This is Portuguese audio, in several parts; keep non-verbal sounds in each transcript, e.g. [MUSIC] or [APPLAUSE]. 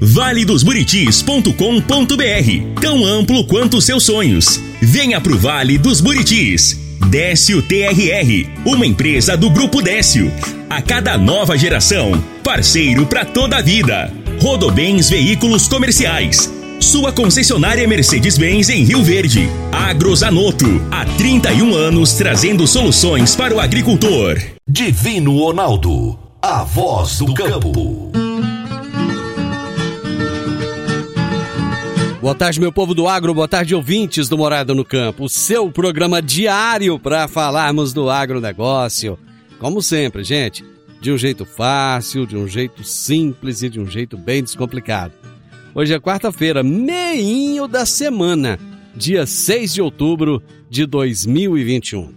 valedosburitis.com.br Tão amplo quanto seus sonhos. Venha pro Vale dos Buritis. Décio TRR, uma empresa do Grupo Décio. A cada nova geração, parceiro para toda a vida. Rodobens Veículos Comerciais. Sua concessionária Mercedes-Benz em Rio Verde. Agrozanoto, há 31 anos trazendo soluções para o agricultor. Divino Ronaldo, a voz do campo. Boa tarde, meu povo do agro, boa tarde, ouvintes do Morada no Campo, o seu programa diário para falarmos do agronegócio. Como sempre, gente, de um jeito fácil, de um jeito simples e de um jeito bem descomplicado. Hoje é quarta-feira, meinho da semana, dia 6 de outubro de 2021.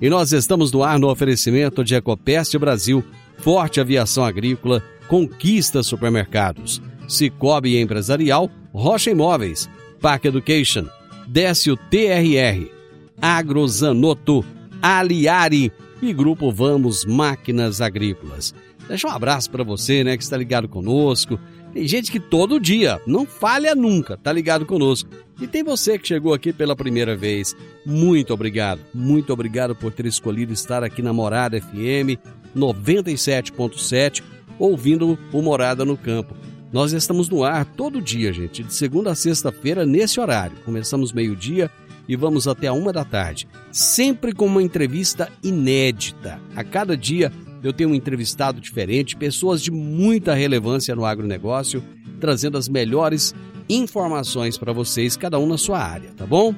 E nós estamos no ar no oferecimento de Ecopest Brasil, Forte Aviação Agrícola, Conquista Supermercados, Cicobi Empresarial, Rocha Imóveis, Park Education, Décio TRR, Agrozanoto, Aliari e Grupo Vamos Máquinas Agrícolas. Deixa um abraço para você, né, que está ligado conosco. Tem gente que todo dia, não falha nunca, tá ligado conosco. E tem você que chegou aqui pela primeira vez. Muito obrigado. Muito obrigado por ter escolhido estar aqui na Morada FM 97.7, ouvindo o Morada no Campo. Nós estamos no ar todo dia, gente, de segunda a sexta-feira, nesse horário. Começamos meio-dia e vamos até a uma da tarde. Sempre com uma entrevista inédita. A cada dia eu tenho um entrevistado diferente, pessoas de muita relevância no agronegócio, trazendo as melhores informações para vocês, cada um na sua área, tá bom?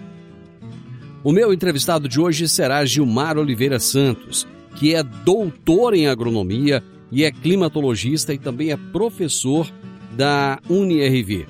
O meu entrevistado de hoje será Gilmar Oliveira Santos, que é doutor em agronomia e é climatologista e também é professor da UniRV.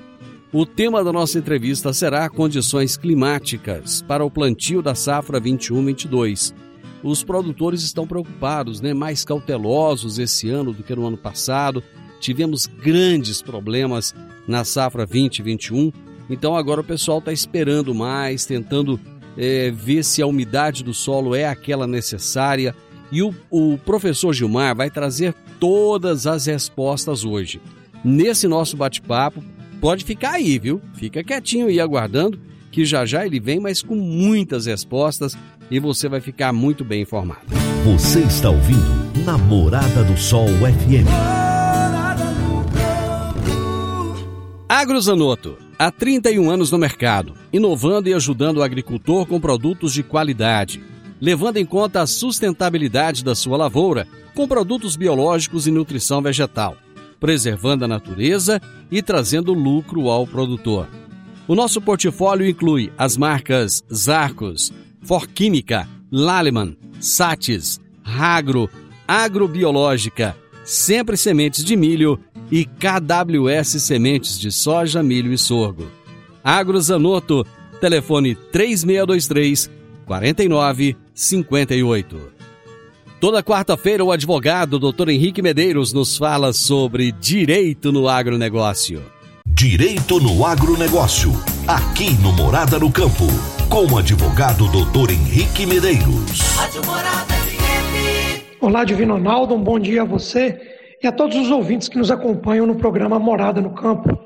O tema da nossa entrevista será condições climáticas para o plantio da safra 21-22. Os produtores estão preocupados, né, mais cautelosos esse ano do que no ano passado. Tivemos grandes problemas na safra 2021, então agora o pessoal está esperando mais, tentando é, ver se a umidade do solo é aquela necessária. E o, o professor Gilmar vai trazer todas as respostas hoje nesse nosso bate-papo. Pode ficar aí, viu? Fica quietinho aí aguardando, que já já ele vem, mas com muitas respostas e você vai ficar muito bem informado. Você está ouvindo Namorada do Sol FM. Agrozanoto, há 31 anos no mercado, inovando e ajudando o agricultor com produtos de qualidade, levando em conta a sustentabilidade da sua lavoura com produtos biológicos e nutrição vegetal preservando a natureza e trazendo lucro ao produtor. O nosso portfólio inclui as marcas Zarcos, Forquímica, Laleman, Satis, Ragro, Agrobiológica, Sempre Sementes de Milho e KWS Sementes de Soja, Milho e Sorgo. Agrozanoto, telefone 3623 4958. Toda quarta-feira, o advogado Dr. Henrique Medeiros nos fala sobre direito no agronegócio. Direito no agronegócio, aqui no Morada no Campo, com o advogado Dr. Henrique Medeiros. Olá, Divino Ronaldo, um bom dia a você e a todos os ouvintes que nos acompanham no programa Morada no Campo.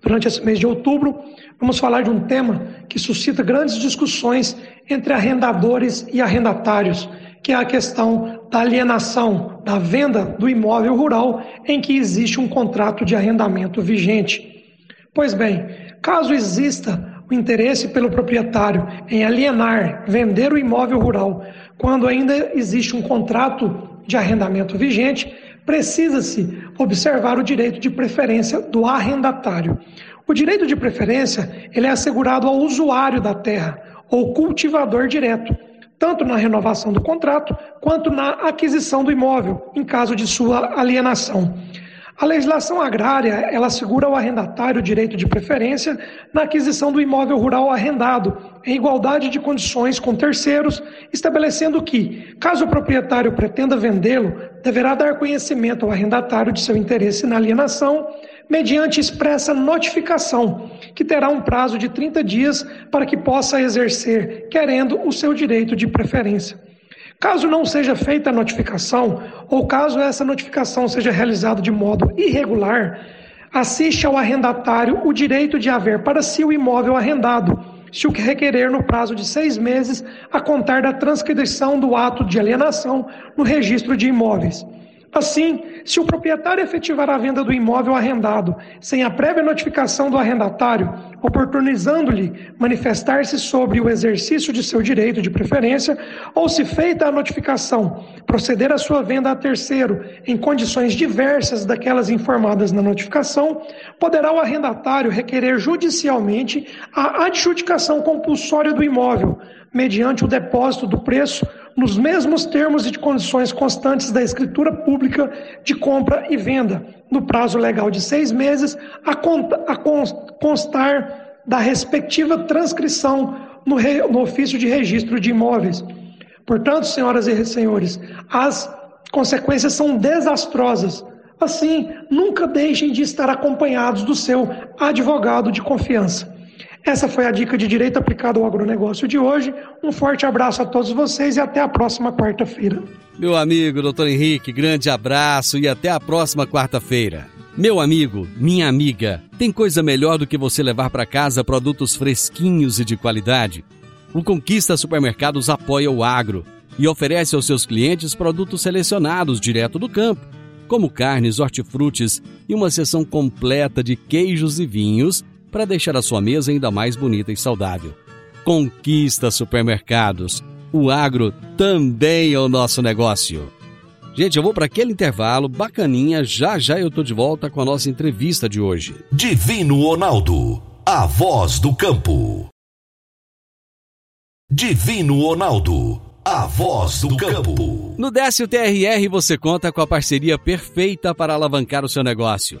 Durante esse mês de outubro, vamos falar de um tema que suscita grandes discussões entre arrendadores e arrendatários que é a questão da alienação, da venda do imóvel rural em que existe um contrato de arrendamento vigente. Pois bem, caso exista o interesse pelo proprietário em alienar, vender o imóvel rural, quando ainda existe um contrato de arrendamento vigente, precisa-se observar o direito de preferência do arrendatário. O direito de preferência ele é assegurado ao usuário da terra ou cultivador direto tanto na renovação do contrato quanto na aquisição do imóvel, em caso de sua alienação. A legislação agrária, ela assegura ao arrendatário o direito de preferência na aquisição do imóvel rural arrendado, em igualdade de condições com terceiros, estabelecendo que, caso o proprietário pretenda vendê-lo, deverá dar conhecimento ao arrendatário de seu interesse na alienação, mediante expressa notificação, que terá um prazo de 30 dias para que possa exercer, querendo, o seu direito de preferência. Caso não seja feita a notificação, ou caso essa notificação seja realizada de modo irregular, assiste ao arrendatário o direito de haver para si o imóvel arrendado, se o que requerer no prazo de seis meses a contar da transcrição do ato de alienação no registro de imóveis. Assim, se o proprietário efetivar a venda do imóvel arrendado sem a prévia notificação do arrendatário, oportunizando-lhe manifestar-se sobre o exercício de seu direito de preferência, ou se feita a notificação, proceder à sua venda a terceiro em condições diversas daquelas informadas na notificação, poderá o arrendatário requerer judicialmente a adjudicação compulsória do imóvel, mediante o depósito do preço nos mesmos termos e de condições constantes da escritura pública de compra e venda, no prazo legal de seis meses, a, conta, a constar da respectiva transcrição no, re, no ofício de registro de imóveis. Portanto, senhoras e senhores, as consequências são desastrosas. Assim, nunca deixem de estar acompanhados do seu advogado de confiança. Essa foi a dica de direito aplicado ao agronegócio de hoje. Um forte abraço a todos vocês e até a próxima quarta-feira. Meu amigo, doutor Henrique, grande abraço e até a próxima quarta-feira. Meu amigo, minha amiga, tem coisa melhor do que você levar para casa produtos fresquinhos e de qualidade? O Conquista Supermercados apoia o agro e oferece aos seus clientes produtos selecionados direto do campo, como carnes, hortifrutis e uma seção completa de queijos e vinhos para deixar a sua mesa ainda mais bonita e saudável. Conquista supermercados. O agro também é o nosso negócio. Gente, eu vou para aquele intervalo bacaninha. Já já eu tô de volta com a nossa entrevista de hoje. Divino Ronaldo, a voz do campo. Divino Ronaldo, a voz do campo. No Décio TRR você conta com a parceria perfeita para alavancar o seu negócio.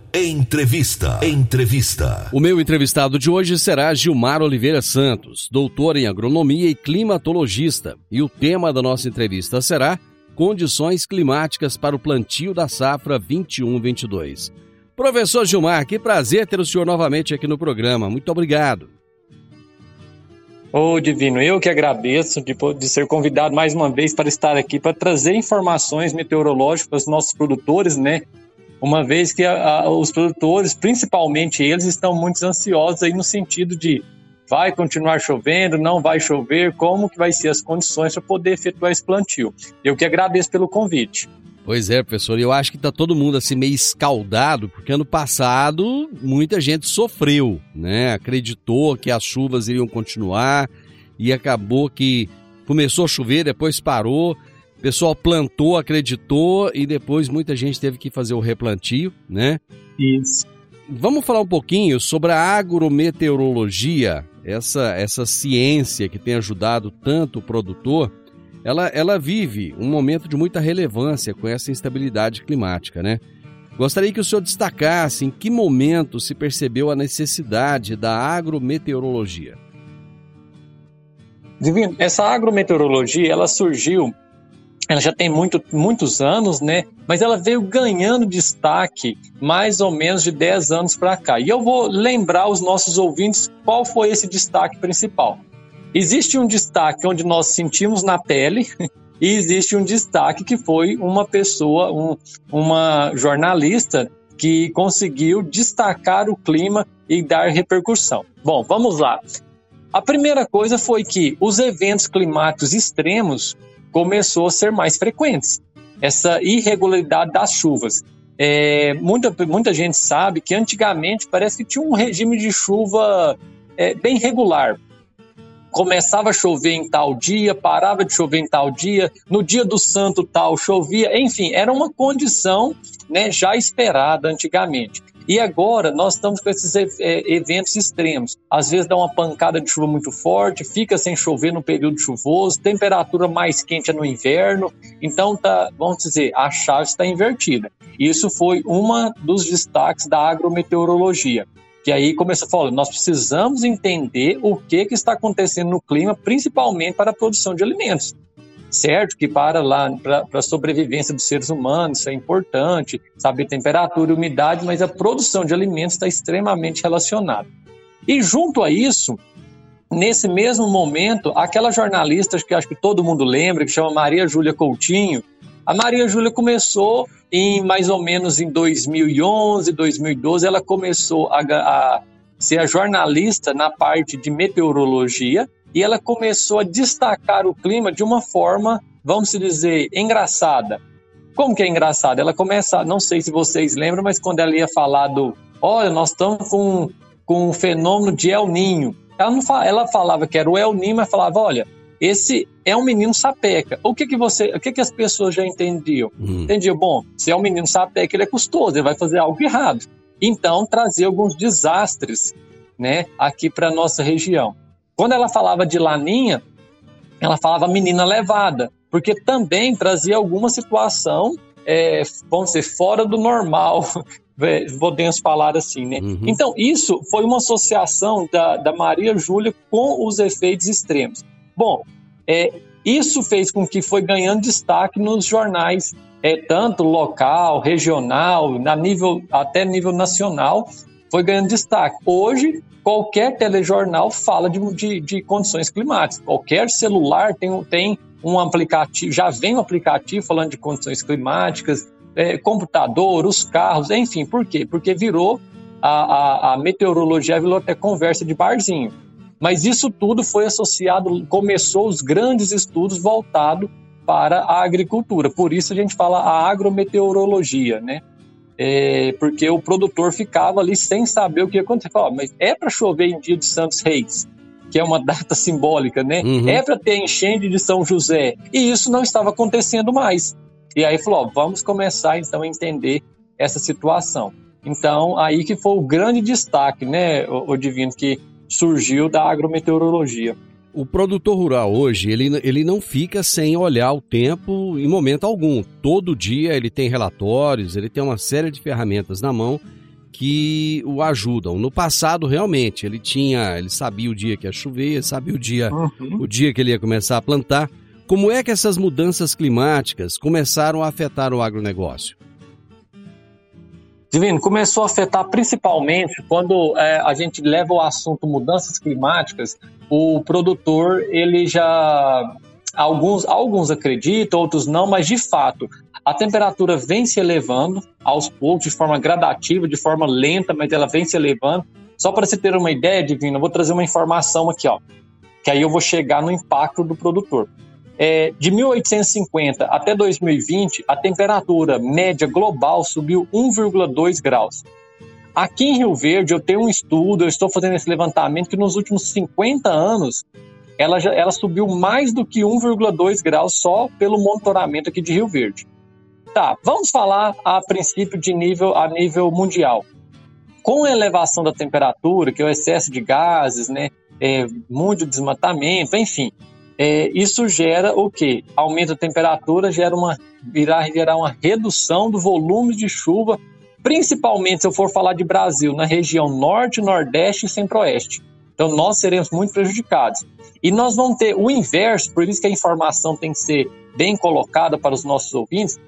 Entrevista. Entrevista. O meu entrevistado de hoje será Gilmar Oliveira Santos, doutor em agronomia e climatologista. E o tema da nossa entrevista será Condições climáticas para o plantio da safra 21-22. Professor Gilmar, que prazer ter o senhor novamente aqui no programa. Muito obrigado. Ô, oh, Divino, eu que agradeço de, de ser convidado mais uma vez para estar aqui para trazer informações meteorológicas para os nossos produtores, né? Uma vez que a, a, os produtores, principalmente eles, estão muito ansiosos aí no sentido de vai continuar chovendo, não vai chover, como que vai ser as condições para poder efetuar esse plantio. Eu que agradeço pelo convite. Pois é, professor, eu acho que está todo mundo assim meio escaldado, porque ano passado muita gente sofreu, né? Acreditou que as chuvas iriam continuar e acabou que começou a chover, depois parou o pessoal plantou, acreditou e depois muita gente teve que fazer o replantio, né? Isso. Vamos falar um pouquinho sobre a agrometeorologia, essa, essa ciência que tem ajudado tanto o produtor. Ela, ela vive um momento de muita relevância com essa instabilidade climática, né? Gostaria que o senhor destacasse em que momento se percebeu a necessidade da agrometeorologia. Divino, essa agrometeorologia ela surgiu ela já tem muito, muitos anos, né? Mas ela veio ganhando destaque mais ou menos de 10 anos para cá. E eu vou lembrar os nossos ouvintes qual foi esse destaque principal. Existe um destaque onde nós sentimos na pele, [LAUGHS] e existe um destaque que foi uma pessoa, um, uma jornalista que conseguiu destacar o clima e dar repercussão. Bom, vamos lá. A primeira coisa foi que os eventos climáticos extremos começou a ser mais frequentes. Essa irregularidade das chuvas. É, muita, muita gente sabe que antigamente parece que tinha um regime de chuva é, bem regular. Começava a chover em tal dia, parava de chover em tal dia, no dia do santo tal chovia, enfim, era uma condição né, já esperada antigamente. E agora nós estamos com esses é, eventos extremos. Às vezes dá uma pancada de chuva muito forte, fica sem chover no período chuvoso, temperatura mais quente é no inverno. Então, tá, vamos dizer, a chave está invertida. Isso foi uma dos destaques da agrometeorologia. Que aí começa a falar, nós precisamos entender o que, que está acontecendo no clima, principalmente para a produção de alimentos certo? Que para lá para a sobrevivência dos seres humanos isso é importante saber temperatura e umidade mas a produção de alimentos está extremamente relacionada. E junto a isso nesse mesmo momento aquela jornalista que acho que todo mundo lembra que chama Maria Júlia Coutinho a Maria Júlia começou em mais ou menos em 2011 2012 ela começou a, a ser jornalista na parte de meteorologia e ela começou a destacar o clima de uma forma, vamos dizer, engraçada. Como que é engraçada? Ela começa, não sei se vocês lembram, mas quando ela ia falar do, olha, nós estamos com, com um fenômeno de El Ninho. Ela, não, ela falava que era o El Ninho, mas falava, olha, esse é um menino sapeca. O que que você, o que que as pessoas já entendiam? Hum. Entendiam, bom, se é um menino sapeca, ele é custoso, ele vai fazer algo errado. Então, trazer alguns desastres, né, aqui para nossa região. Quando ela falava de Laninha, ela falava menina levada, porque também trazia alguma situação, é, vamos dizer, fora do normal, [LAUGHS] podemos falar assim, né? Uhum. Então, isso foi uma associação da, da Maria Júlia com os efeitos extremos. Bom, é, isso fez com que foi ganhando destaque nos jornais, é, tanto local, regional, na nível, até nível nacional, foi ganhando destaque. Hoje, qualquer telejornal fala de, de, de condições climáticas. Qualquer celular tem, tem um aplicativo, já vem um aplicativo falando de condições climáticas, é, computador, os carros, enfim. Por quê? Porque virou a, a, a, meteorologia virou até conversa de barzinho. Mas isso tudo foi associado, começou os grandes estudos voltados para a agricultura. Por isso a gente fala a agrometeorologia, né? é, porque o produtor ficava ali sem saber o que ia acontecer. Falava, mas é para chover em dia de Santos Reis, que é uma data simbólica, né? Uhum. É para ter enchente de São José. E isso não estava acontecendo mais. E aí falou, ó, vamos começar então a entender essa situação. Então, aí que foi o grande destaque, né, o, Divino, que surgiu da agrometeorologia. O produtor rural hoje, ele, ele não fica sem olhar o tempo em momento algum. Todo dia ele tem relatórios, ele tem uma série de ferramentas na mão que o ajudam. No passado, realmente, ele tinha, ele sabia o dia que ia chover, sabia o dia, uhum. o dia que ele ia começar a plantar. Como é que essas mudanças climáticas começaram a afetar o agronegócio? Divino, começou a afetar principalmente quando é, a gente leva o assunto mudanças climáticas, o produtor, ele já. Alguns, alguns acreditam, outros não, mas de fato, a temperatura vem se elevando aos poucos, de forma gradativa, de forma lenta, mas ela vem se elevando. Só para você ter uma ideia, Divino, eu vou trazer uma informação aqui, ó, que aí eu vou chegar no impacto do produtor. É, de 1850 até 2020, a temperatura média global subiu 1,2 graus. Aqui em Rio Verde, eu tenho um estudo, eu estou fazendo esse levantamento, que nos últimos 50 anos, ela, já, ela subiu mais do que 1,2 graus só pelo monitoramento aqui de Rio Verde. Tá, vamos falar a princípio de nível a nível mundial. Com a elevação da temperatura, que é o excesso de gases, né, é, muito desmatamento, enfim, é, isso gera o quê? Aumenta a temperatura, gera uma, irá gerar uma redução do volume de chuva, principalmente se eu for falar de Brasil, na região norte, nordeste e centro-oeste. Então nós seremos muito prejudicados. E nós vamos ter o inverso, por isso que a informação tem que ser bem colocada para os nossos ouvintes,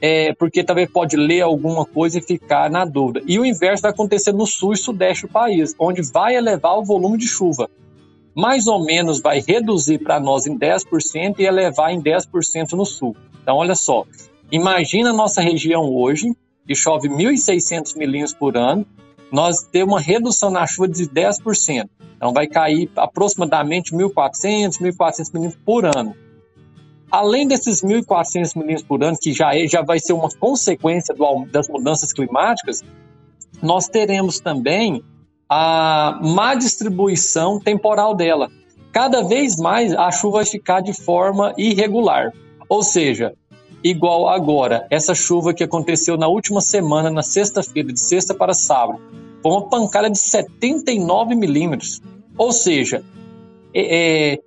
é, porque talvez pode ler alguma coisa e ficar na dúvida. E o inverso vai acontecer no sul e sudeste do país, onde vai elevar o volume de chuva mais ou menos vai reduzir para nós em 10% e elevar em 10% no sul. Então, olha só, imagina a nossa região hoje, que chove 1.600 milímetros por ano, nós temos uma redução na chuva de 10%. Então, vai cair aproximadamente 1.400, 1.400 milímetros por ano. Além desses 1.400 milímetros por ano, que já, é, já vai ser uma consequência do, das mudanças climáticas, nós teremos também a má distribuição temporal dela. Cada vez mais a chuva vai ficar de forma irregular. Ou seja, igual agora, essa chuva que aconteceu na última semana, na sexta-feira, de sexta para sábado, foi uma pancada de 79 milímetros. Ou seja, é, é,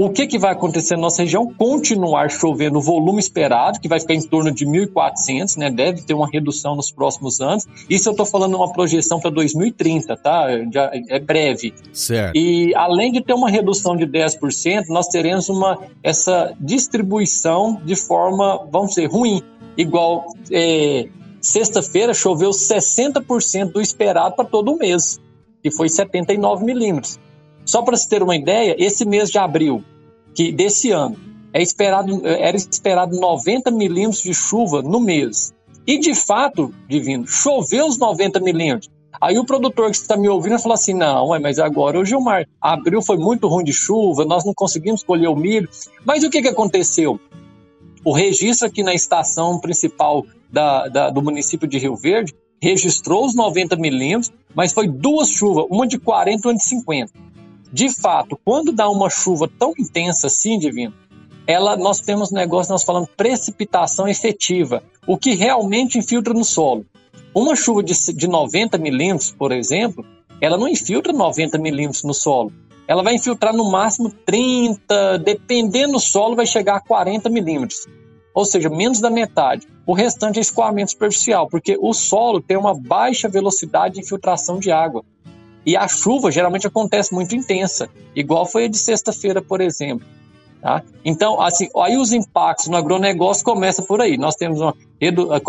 o que, que vai acontecer na nossa região? Continuar chovendo o volume esperado, que vai ficar em torno de 1.400, né? Deve ter uma redução nos próximos anos. Isso eu estou falando uma projeção para 2030, tá? Já é breve. Certo. E além de ter uma redução de 10%, nós teremos uma, essa distribuição de forma, vamos dizer, ruim. Igual é, sexta-feira choveu 60% do esperado para todo o mês, que foi 79 milímetros. Só para se ter uma ideia, esse mês de abril, que desse ano, é esperado, era esperado 90 milímetros de chuva no mês. E de fato, Divino, choveu os 90 milímetros. Aí o produtor que está me ouvindo falou assim: não, mas agora o Gilmar, abril foi muito ruim de chuva, nós não conseguimos colher o milho. Mas o que, que aconteceu? O registro aqui na estação principal da, da, do município de Rio Verde registrou os 90 milímetros, mas foi duas chuvas, uma de 40 e uma de 50 de fato, quando dá uma chuva tão intensa assim, divino, ela, nós temos um negócio, nós falamos precipitação efetiva, o que realmente infiltra no solo. Uma chuva de, de 90 milímetros, por exemplo, ela não infiltra 90 milímetros no solo. Ela vai infiltrar no máximo 30, dependendo do solo, vai chegar a 40 milímetros. Ou seja, menos da metade. O restante é escoamento superficial, porque o solo tem uma baixa velocidade de infiltração de água. E a chuva geralmente acontece muito intensa, igual foi a de sexta-feira, por exemplo. Tá? Então, assim, aí os impactos no agronegócio começam por aí. Nós temos uma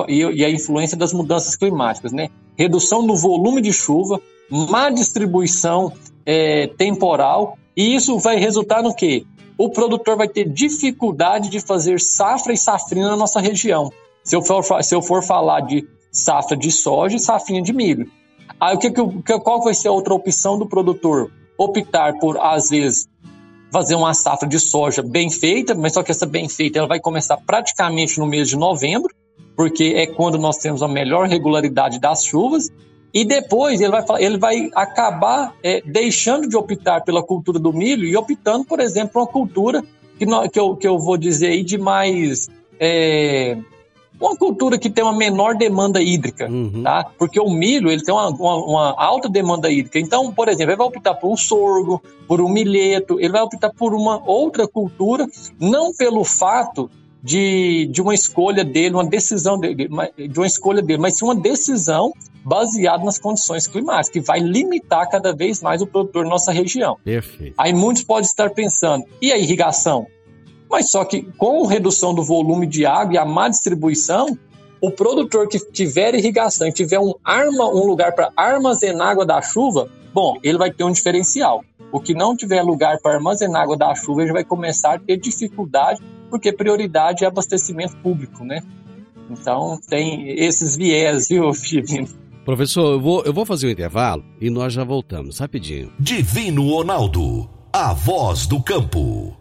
e a influência das mudanças climáticas, né? Redução do volume de chuva, má distribuição é, temporal, e isso vai resultar no quê? O produtor vai ter dificuldade de fazer safra e safrina na nossa região. Se eu for, se eu for falar de safra de soja e safrinha de milho. Aí o que, que, qual vai ser a outra opção do produtor? Optar por, às vezes, fazer uma safra de soja bem feita, mas só que essa bem feita ela vai começar praticamente no mês de novembro, porque é quando nós temos a melhor regularidade das chuvas, e depois ele vai, ele vai acabar é, deixando de optar pela cultura do milho e optando, por exemplo, uma cultura que, que, eu, que eu vou dizer aí de mais é, uma cultura que tem uma menor demanda hídrica, uhum. tá? Porque o milho, ele tem uma, uma, uma, alta demanda hídrica. Então, por exemplo, ele vai optar por um sorgo, por um milheto, ele vai optar por uma outra cultura, não pelo fato de, de uma escolha dele, uma decisão dele, de uma escolha dele, mas sim uma decisão baseada nas condições climáticas, que vai limitar cada vez mais o produtor na nossa região. Perfeito. Aí muitos podem estar pensando, e a irrigação? Mas só que com redução do volume de água e a má distribuição, o produtor que tiver irrigação e tiver um, arma, um lugar para armazenar água da chuva, bom, ele vai ter um diferencial. O que não tiver lugar para armazenar água da chuva, ele vai começar a ter dificuldade, porque prioridade é abastecimento público, né? Então tem esses viés, viu, Divino? Professor, eu vou, eu vou fazer um intervalo e nós já voltamos, rapidinho. Divino Ronaldo, a voz do campo.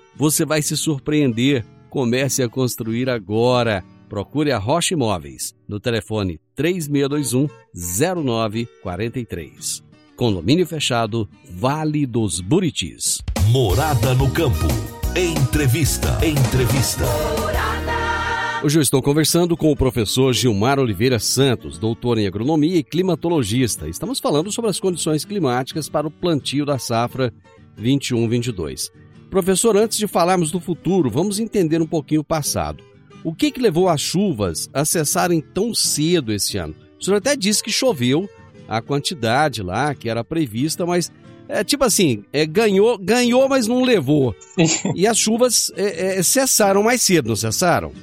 você vai se surpreender. Comece a construir agora. Procure a Rocha Imóveis no telefone 3621 0943. Condomínio fechado, Vale dos Buritis. Morada no campo. Entrevista. Entrevista. Hoje eu estou conversando com o professor Gilmar Oliveira Santos, doutor em agronomia e climatologista. Estamos falando sobre as condições climáticas para o plantio da safra 21-22. Professor, antes de falarmos do futuro, vamos entender um pouquinho o passado. O que, que levou as chuvas a cessarem tão cedo esse ano? O senhor até disse que choveu a quantidade lá que era prevista, mas é tipo assim, é, ganhou, ganhou, mas não levou. e as chuvas é, é, cessaram mais cedo, não cessaram?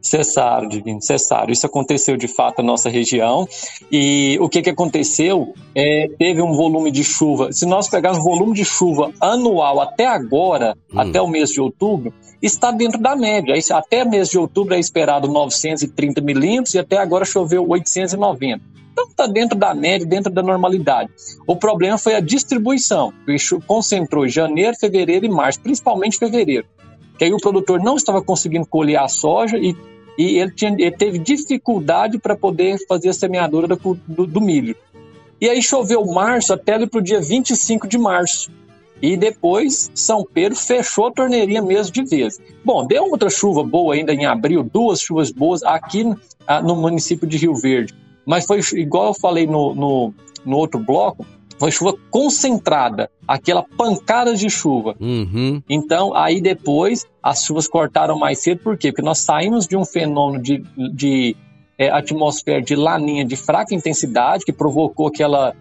Cessaram, Divino, cessaram. Isso aconteceu de fato na nossa região. E o que, que aconteceu? É, teve um volume de chuva. Se nós pegarmos o volume de chuva anual até agora, hum. até o mês de outubro, está dentro da média. Até mês de outubro é esperado 930 milímetros e até agora choveu 890. Então está dentro da média, dentro da normalidade. O problema foi a distribuição, que concentrou janeiro, fevereiro e março, principalmente fevereiro. Que aí o produtor não estava conseguindo colher a soja e, e ele, tinha, ele teve dificuldade para poder fazer a semeadura do, do, do milho. E aí choveu março até para o dia 25 de março. E depois São Pedro fechou a torneirinha mesmo de vez. Bom, deu outra chuva boa ainda em abril, duas chuvas boas aqui no município de Rio Verde. Mas foi igual eu falei no, no, no outro bloco, foi chuva concentrada, aquela pancada de chuva. Uhum. Então, aí depois as chuvas cortaram mais cedo, por quê? Porque nós saímos de um fenômeno de, de é, atmosfera de laninha de fraca intensidade, que provocou aquela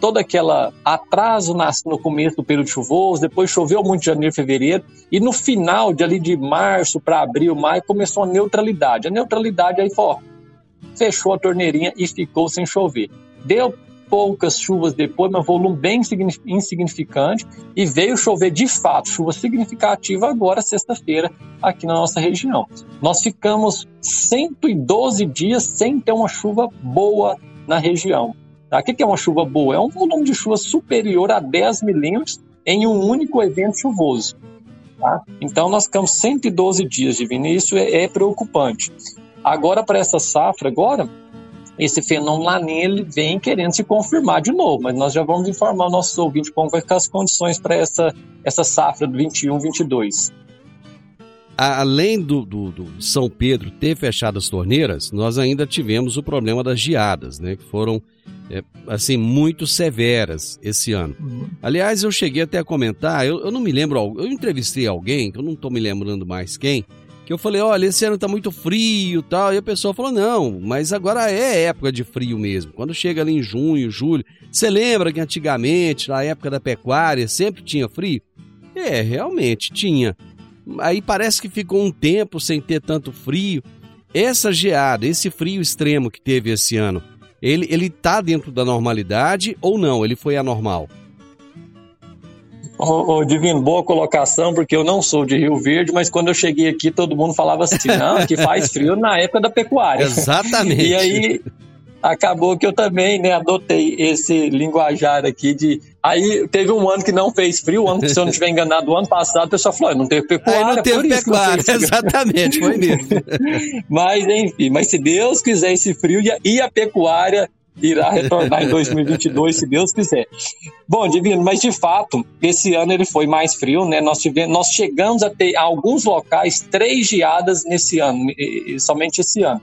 todo aquele atraso no começo do período chuvoso, depois choveu muito de janeiro, fevereiro, e no final de ali de março para abril, maio, começou a neutralidade. A neutralidade aí foi, fechou a torneirinha e ficou sem chover. Deu poucas chuvas depois, mas volume bem insignificante, e veio chover de fato, chuva significativa agora, sexta-feira, aqui na nossa região. Nós ficamos 112 dias sem ter uma chuva boa na região. Tá? O que é uma chuva boa? É um volume de chuva superior a 10 milímetros em um único evento chuvoso. Tá? Então nós ficamos 112 dias, Divino, e isso é, é preocupante. Agora, para essa safra, agora, esse fenômeno lá nele vem querendo se confirmar de novo, mas nós já vamos informar nossos ouvintes como vai ficar as condições para essa, essa safra do 21, 22. Além do, do, do, São Pedro ter fechado as torneiras, nós ainda tivemos o problema das geadas, né? Que foram é, assim muito severas esse ano. Uhum. Aliás, eu cheguei até a comentar, eu, eu não me lembro, eu entrevistei alguém, que eu não estou me lembrando mais quem, que eu falei, olha, esse ano tá muito frio tal. E a pessoa falou, não, mas agora é época de frio mesmo. Quando chega ali em junho, julho, você lembra que antigamente, na época da pecuária, sempre tinha frio? É, realmente tinha. Aí parece que ficou um tempo sem ter tanto frio. Essa geada, esse frio extremo que teve esse ano, ele, ele tá dentro da normalidade ou não? Ele foi anormal? Ô, ô, Divino, boa colocação, porque eu não sou de Rio Verde, mas quando eu cheguei aqui, todo mundo falava assim, não, que faz frio na época da pecuária. Exatamente. E aí, acabou que eu também né, adotei esse linguajar aqui de. Aí teve um ano que não fez frio, o ano que, se eu não estiver enganado, o ano passado, o pessoal falou: não teve pecuária. Aí não teve pecuária, não exatamente, foi mesmo. [LAUGHS] mas enfim, mas se Deus quiser esse frio e a pecuária irá retornar em 2022, se Deus quiser. Bom, Divino, mas de fato, esse ano ele foi mais frio, né? Nós, tivemos, nós chegamos a ter alguns locais três geadas nesse ano, somente esse ano.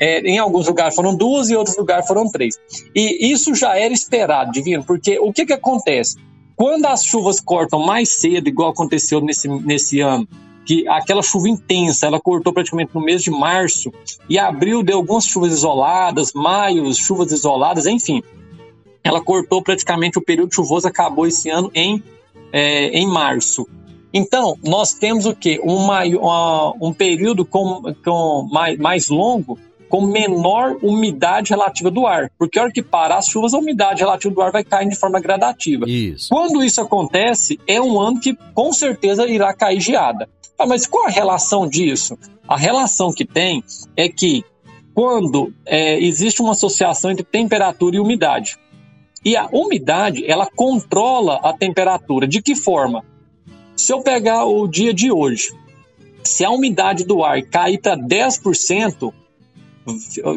É, em alguns lugares foram duas e outros lugares foram três. E isso já era esperado, Divino, porque o que, que acontece? Quando as chuvas cortam mais cedo, igual aconteceu nesse, nesse ano, que aquela chuva intensa, ela cortou praticamente no mês de março, e abril deu algumas chuvas isoladas, maio, chuvas isoladas, enfim. Ela cortou praticamente o período chuvoso, acabou esse ano em, é, em março. Então, nós temos o quê? Uma, uma, um período com, com mais, mais longo, com menor umidade relativa do ar. Porque a hora que parar as chuvas, a umidade relativa do ar vai cair de forma gradativa. Isso. Quando isso acontece, é um ano que com certeza irá cair geada. Ah, mas qual a relação disso? A relação que tem é que quando é, existe uma associação entre temperatura e umidade. E a umidade, ela controla a temperatura. De que forma? Se eu pegar o dia de hoje, se a umidade do ar cair para 10%,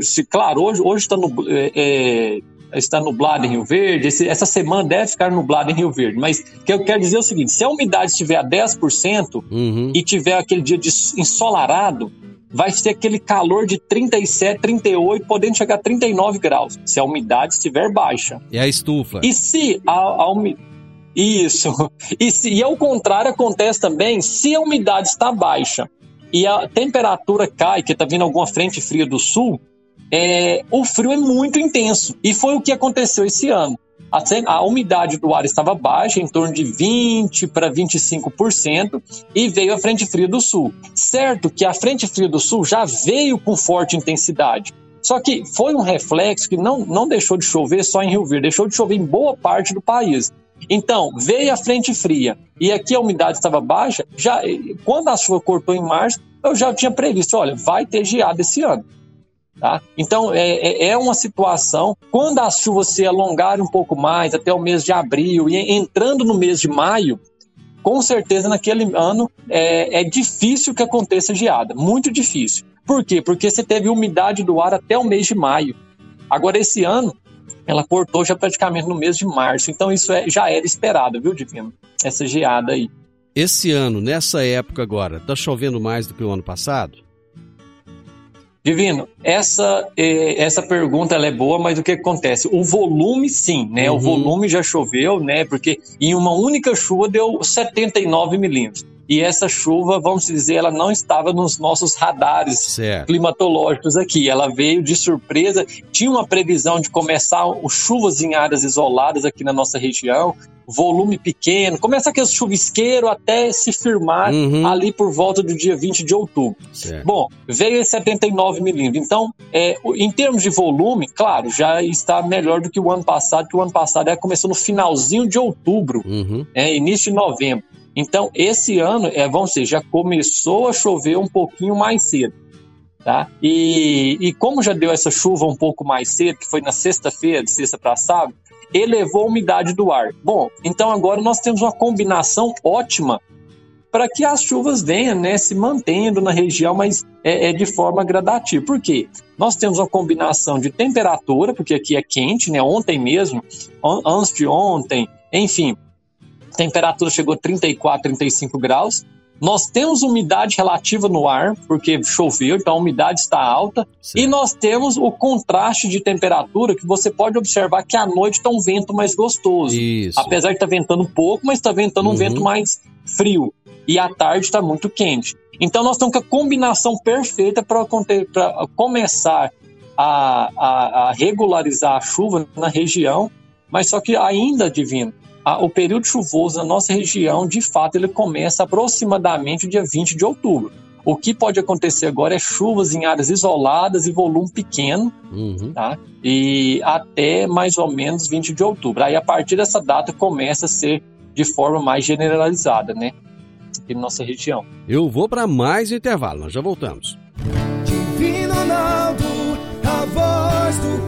se, claro, hoje, hoje está no, é, é está nublado em Rio Verde, esse, essa semana deve ficar nublado em Rio Verde. Mas o que eu quero dizer é o seguinte: se a umidade estiver a 10% uhum. e tiver aquele dia de ensolarado, vai ser aquele calor de 37, 38, podendo chegar a 39 graus, se a umidade estiver baixa. É a estufa. E se a, a umidade. Isso. [LAUGHS] E, se, e ao contrário acontece também se a umidade está baixa e a temperatura cai, que está vindo alguma frente fria do sul, é, o frio é muito intenso. E foi o que aconteceu esse ano. a, a umidade do ar estava baixa, em torno de 20 para 25%, e veio a frente fria do sul. Certo que a frente fria do sul já veio com forte intensidade. Só que foi um reflexo que não, não deixou de chover só em Rio Verde, deixou de chover em boa parte do país. Então, veio a frente fria e aqui a umidade estava baixa, já quando a chuva cortou em março, eu já tinha previsto, olha, vai ter geada esse ano. Tá? Então, é, é, é uma situação, quando as chuvas se alongarem um pouco mais, até o mês de abril, e entrando no mês de maio, com certeza naquele ano é, é difícil que aconteça geada, muito difícil. Por quê? Porque você teve umidade do ar até o mês de maio. Agora, esse ano, ela cortou já praticamente no mês de março. Então, isso é, já era esperado, viu, Divino? Essa geada aí. Esse ano, nessa época agora, tá chovendo mais do que o ano passado? Divino, essa, eh, essa pergunta ela é boa, mas o que acontece? O volume, sim, né? Uhum. O volume já choveu, né? Porque em uma única chuva deu 79 milímetros. E essa chuva, vamos dizer, ela não estava nos nossos radares certo. climatológicos aqui. Ela veio de surpresa. Tinha uma previsão de começar o chuvas em áreas isoladas aqui na nossa região volume pequeno, começa aquele chuvisqueiro até se firmar uhum. ali por volta do dia 20 de outubro. Certo. Bom, veio esse 79 milímetros. Então, é, em termos de volume, claro, já está melhor do que o ano passado, que o ano passado é, começou no finalzinho de outubro, uhum. é, início de novembro. Então, esse ano, é, vamos dizer, já começou a chover um pouquinho mais cedo. Tá? E, e como já deu essa chuva um pouco mais cedo, que foi na sexta-feira, de sexta para sábado, elevou a umidade do ar. Bom, então agora nós temos uma combinação ótima para que as chuvas venham né, se mantendo na região, mas é, é, de forma gradativa. Por quê? Nós temos uma combinação de temperatura, porque aqui é quente, né? Ontem mesmo, antes de ontem, enfim, temperatura chegou a 34, 35 graus. Nós temos umidade relativa no ar, porque choveu, então a umidade está alta. Sim. E nós temos o contraste de temperatura, que você pode observar que à noite está um vento mais gostoso. Isso. Apesar de estar tá ventando pouco, mas está ventando uhum. um vento mais frio. E à tarde está muito quente. Então nós estamos com a combinação perfeita para começar a, a, a regularizar a chuva na região, mas só que ainda, Divino, a, o período chuvoso na nossa região, de fato, ele começa aproximadamente dia 20 de outubro. O que pode acontecer agora é chuvas em áreas isoladas e volume pequeno, uhum. tá? E até mais ou menos 20 de outubro. Aí, a partir dessa data, começa a ser de forma mais generalizada, né? Aqui na nossa região. Eu vou para mais intervalo, nós já voltamos. Divino Ronaldo, a voz do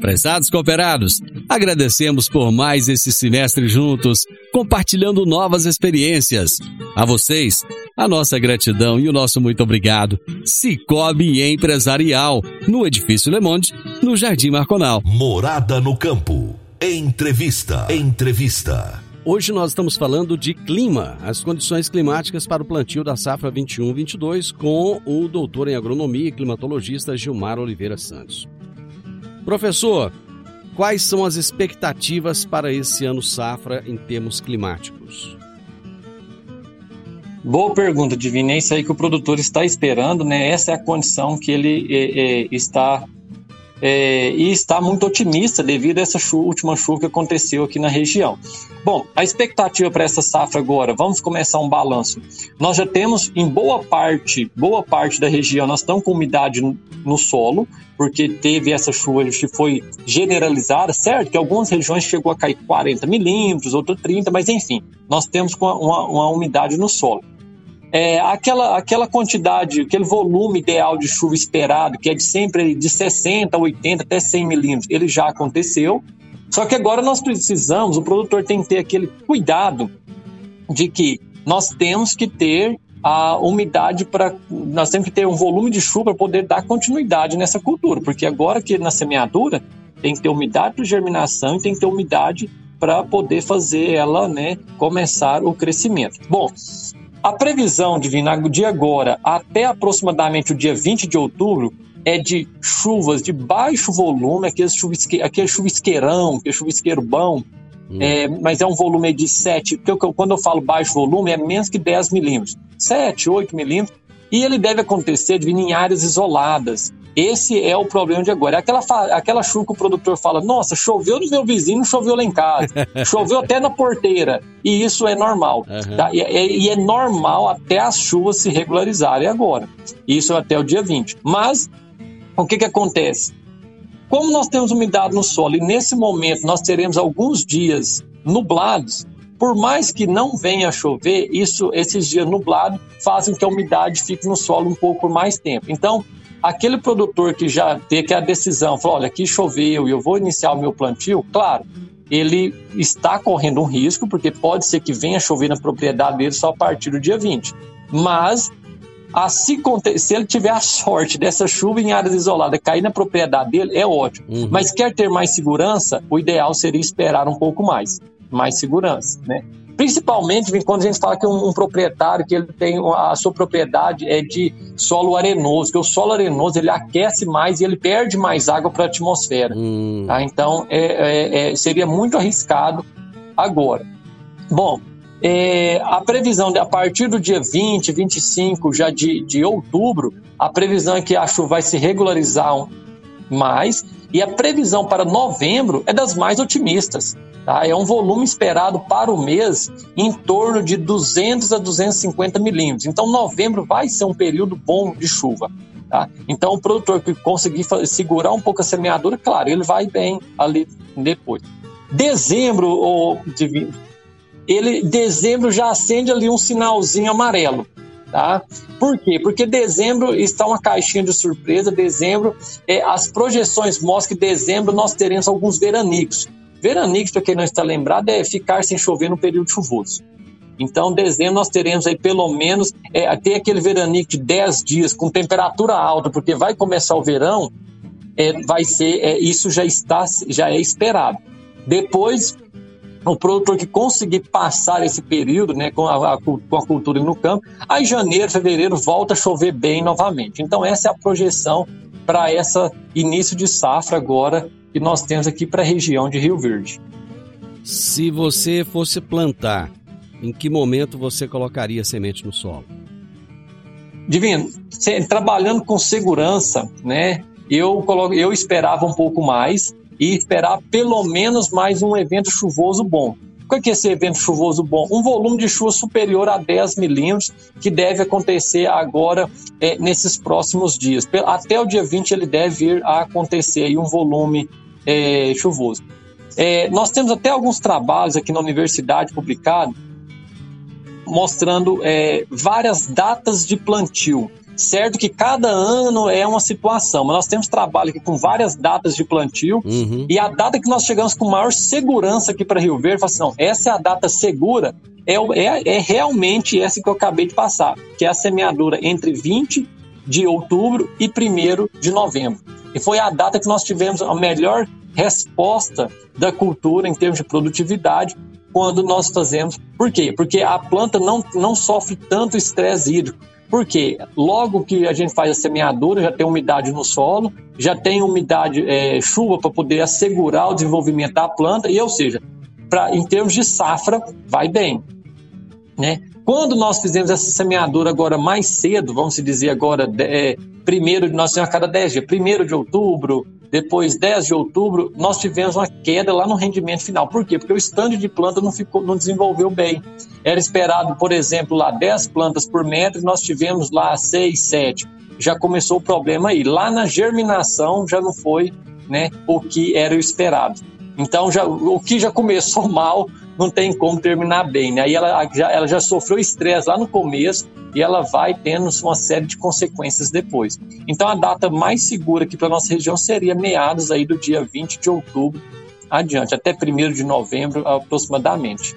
Prezados cooperados, agradecemos por mais esse semestre juntos, compartilhando novas experiências. A vocês, a nossa gratidão e o nosso muito obrigado. Cicobi Empresarial, no Edifício Le Monde, no Jardim Marconal. Morada no Campo. Entrevista. Entrevista. Hoje nós estamos falando de clima, as condições climáticas para o plantio da safra 21-22 com o doutor em agronomia e climatologista Gilmar Oliveira Santos. Professor, quais são as expectativas para esse ano safra em termos climáticos? Boa pergunta, Divina. É isso aí que o produtor está esperando, né? Essa é a condição que ele é, é, está é, e está muito otimista devido a essa chuva, última chuva que aconteceu aqui na região. Bom, a expectativa para essa safra agora, vamos começar um balanço. Nós já temos em boa parte, boa parte da região, nós estamos com umidade no solo, porque teve essa chuva que foi generalizada, certo? Que algumas regiões chegou a cair 40 milímetros, outras 30, mas enfim, nós temos uma, uma, uma umidade no solo é, aquela, aquela quantidade, aquele volume ideal de chuva esperado, que é de sempre de 60, 80 até 100 milímetros, ele já aconteceu. Só que agora nós precisamos, o produtor tem que ter aquele cuidado de que nós temos que ter a umidade para. Nós temos que ter um volume de chuva para poder dar continuidade nessa cultura, porque agora que na semeadura tem que ter umidade para germinação e tem que ter umidade para poder fazer ela né, começar o crescimento. Bom, a previsão de vinagre de agora até aproximadamente o dia 20 de outubro é de chuvas de baixo volume, aquele, chuvisque, aquele chuvisqueirão, aquele chuvisqueiro bom, hum. é, mas é um volume de 7, porque eu, quando eu falo baixo volume é menos que 10 milímetros, 7, 8 milímetros, e ele deve acontecer de em áreas isoladas. Esse é o problema de agora. É aquela, aquela chuva que o produtor fala: nossa, choveu no meu vizinho, choveu lá em casa, [LAUGHS] choveu até na porteira. E isso é normal. Uhum. Tá? E, é, e, é normal até as chuvas se regularizarem agora. Isso até o dia 20. Mas o que, que acontece? Como nós temos umidade no solo e nesse momento nós teremos alguns dias nublados, por mais que não venha a chover, isso, esses dias nublados fazem que a umidade fique no solo um pouco por mais tempo. Então, aquele produtor que já teve a decisão, falou, olha, aqui choveu e eu vou iniciar o meu plantio, claro, ele está correndo um risco, porque pode ser que venha chover na propriedade dele só a partir do dia 20. Mas, assim, se ele tiver a sorte dessa chuva em áreas isoladas cair na propriedade dele, é ótimo. Uhum. Mas quer ter mais segurança, o ideal seria esperar um pouco mais mais segurança, né? Principalmente quando a gente fala que um, um, proprietário que ele tem a sua propriedade é de solo arenoso, que o solo arenoso ele aquece mais e ele perde mais água para a atmosfera. Hum. Tá? Então é, é, é, seria muito arriscado agora. Bom, é, a previsão de a partir do dia 20, 25 já de, de outubro, a previsão é que a chuva vai se regularizar mais e a previsão para novembro é das mais otimistas. Tá? É um volume esperado para o mês em torno de 200 a 250 milímetros. Então, novembro vai ser um período bom de chuva. Tá? Então, o produtor que conseguir segurar um pouco a semeadura, claro, ele vai bem ali depois. Dezembro, oh, ele, dezembro já acende ali um sinalzinho amarelo. Tá? Por quê? Porque dezembro está uma caixinha de surpresa. Dezembro, é, as projeções mostram que dezembro nós teremos alguns veranicos. Veranicos, para quem não está lembrado, é ficar sem chover no período chuvoso. Então, dezembro nós teremos aí pelo menos é, até aquele veranico de 10 dias com temperatura alta, porque vai começar o verão, é, vai ser é, isso já está já é esperado. Depois o produtor que conseguir passar esse período né, com, a, a, com a cultura no campo, aí janeiro, fevereiro volta a chover bem novamente. Então essa é a projeção para esse início de safra agora que nós temos aqui para a região de Rio Verde. Se você fosse plantar, em que momento você colocaria semente no solo? Divino, trabalhando com segurança, né? Eu, colo... eu esperava um pouco mais, e esperar pelo menos mais um evento chuvoso bom. O que é esse evento chuvoso bom? Um volume de chuva superior a 10 milímetros, que deve acontecer agora é, nesses próximos dias. Até o dia 20 ele deve vir a acontecer aí um volume é, chuvoso. É, nós temos até alguns trabalhos aqui na universidade publicados mostrando é, várias datas de plantio. Certo que cada ano é uma situação, mas nós temos trabalho aqui com várias datas de plantio uhum. e a data que nós chegamos com maior segurança aqui para Rio Verde, assim, não, essa é a data segura, é, é, é realmente essa que eu acabei de passar, que é a semeadura entre 20 de outubro e 1 de novembro. E foi a data que nós tivemos a melhor resposta da cultura em termos de produtividade quando nós fazemos. Por quê? Porque a planta não, não sofre tanto estresse hídrico. Porque logo que a gente faz a semeadura, já tem umidade no solo, já tem umidade, é, chuva para poder assegurar o desenvolvimento da planta, e ou seja, pra, em termos de safra, vai bem. Né? Quando nós fizemos essa semeadura agora mais cedo, vamos dizer agora, é, primeiro, nós temos a cada 10 dias, primeiro de outubro, depois 10 de outubro, nós tivemos uma queda lá no rendimento final. Por quê? Porque o estande de planta não, ficou, não desenvolveu bem. Era esperado, por exemplo, lá 10 plantas por metro, nós tivemos lá 6, 7. Já começou o problema aí. Lá na germinação já não foi né, o que era o esperado. Então, já, o que já começou [LAUGHS] mal não tem como terminar bem. Né? Aí ela já, ela já sofreu estresse lá no começo e ela vai tendo uma série de consequências depois. Então a data mais segura aqui para nossa região seria meados aí do dia 20 de outubro adiante, até 1 de novembro aproximadamente.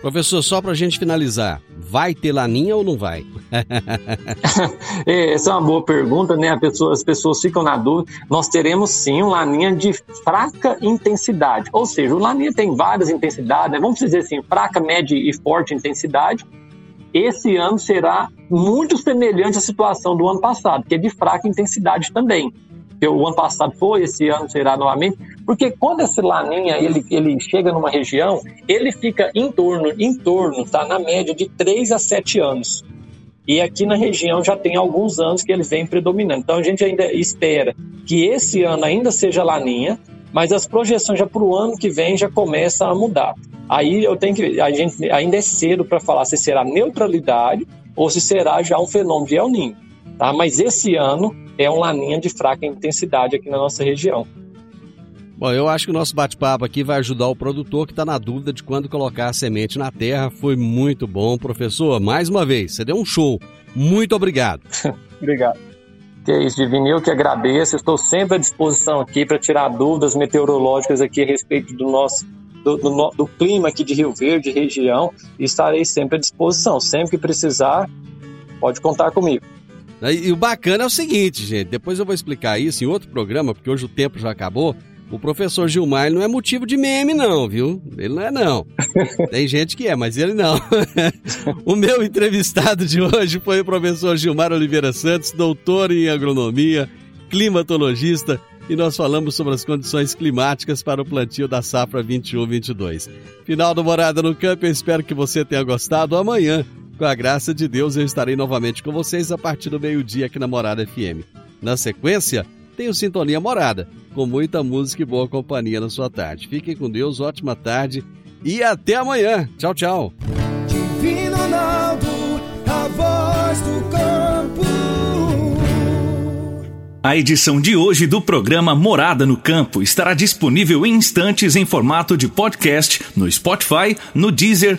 Professor, só para a gente finalizar, vai ter laninha ou não vai? [LAUGHS] É, essa é uma boa pergunta, né? Pessoa, as pessoas ficam na dúvida. Nós teremos sim um laninha de fraca intensidade, ou seja, o laninha tem várias intensidades, né? vamos dizer assim, fraca, média e forte intensidade. Esse ano será muito semelhante à situação do ano passado, que é de fraca intensidade também. O ano passado foi, esse ano será novamente, porque quando esse laninha ele, ele chega numa região, ele fica em torno, em torno, tá na média de 3 a 7 anos. E aqui na região já tem alguns anos que ele vem predominando. Então a gente ainda espera que esse ano ainda seja laninha, mas as projeções já para o ano que vem já começam a mudar. Aí eu tenho que a gente ainda é cedo para falar se será neutralidade ou se será já um fenômeno de El Niño, tá? Mas esse ano é um laninha de fraca intensidade aqui na nossa região. Bom, eu acho que o nosso bate-papo aqui vai ajudar o produtor que está na dúvida de quando colocar a semente na terra. Foi muito bom, professor. Mais uma vez, você deu um show. Muito obrigado. [LAUGHS] obrigado. Que é isso, Divino. Eu que agradeço. Estou sempre à disposição aqui para tirar dúvidas meteorológicas aqui a respeito do nosso do, do, do, clima aqui de Rio Verde, região, e estarei sempre à disposição. Sempre que precisar, pode contar comigo. E o bacana é o seguinte, gente, depois eu vou explicar isso em outro programa, porque hoje o tempo já acabou. O professor Gilmar não é motivo de meme, não, viu? Ele não é, não. [LAUGHS] Tem gente que é, mas ele não. [LAUGHS] o meu entrevistado de hoje foi o professor Gilmar Oliveira Santos, doutor em agronomia, climatologista, e nós falamos sobre as condições climáticas para o plantio da safra 21-22. Final do Morada no Campo, eu espero que você tenha gostado. Amanhã, com a graça de Deus, eu estarei novamente com vocês a partir do meio-dia aqui na Morada FM. Na sequência, tenho Sintonia Morada, com muita música e boa companhia na sua tarde. Fiquem com Deus, ótima tarde e até amanhã. Tchau, tchau. Divino Ronaldo, a voz do campo. A edição de hoje do programa Morada no Campo estará disponível em instantes em formato de podcast no Spotify, no Deezer,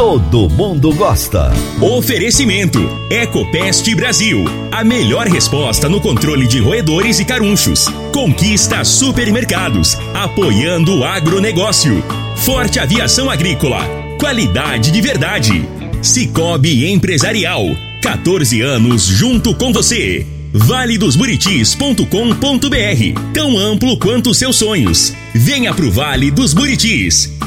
Todo mundo gosta. Oferecimento: Ecopest Brasil. A melhor resposta no controle de roedores e carunchos. Conquista supermercados. Apoiando o agronegócio. Forte Aviação Agrícola. Qualidade de verdade. Cicobi Empresarial. 14 anos junto com você. valedosburitis.com.br Tão amplo quanto seus sonhos. Venha pro Vale dos Buritis.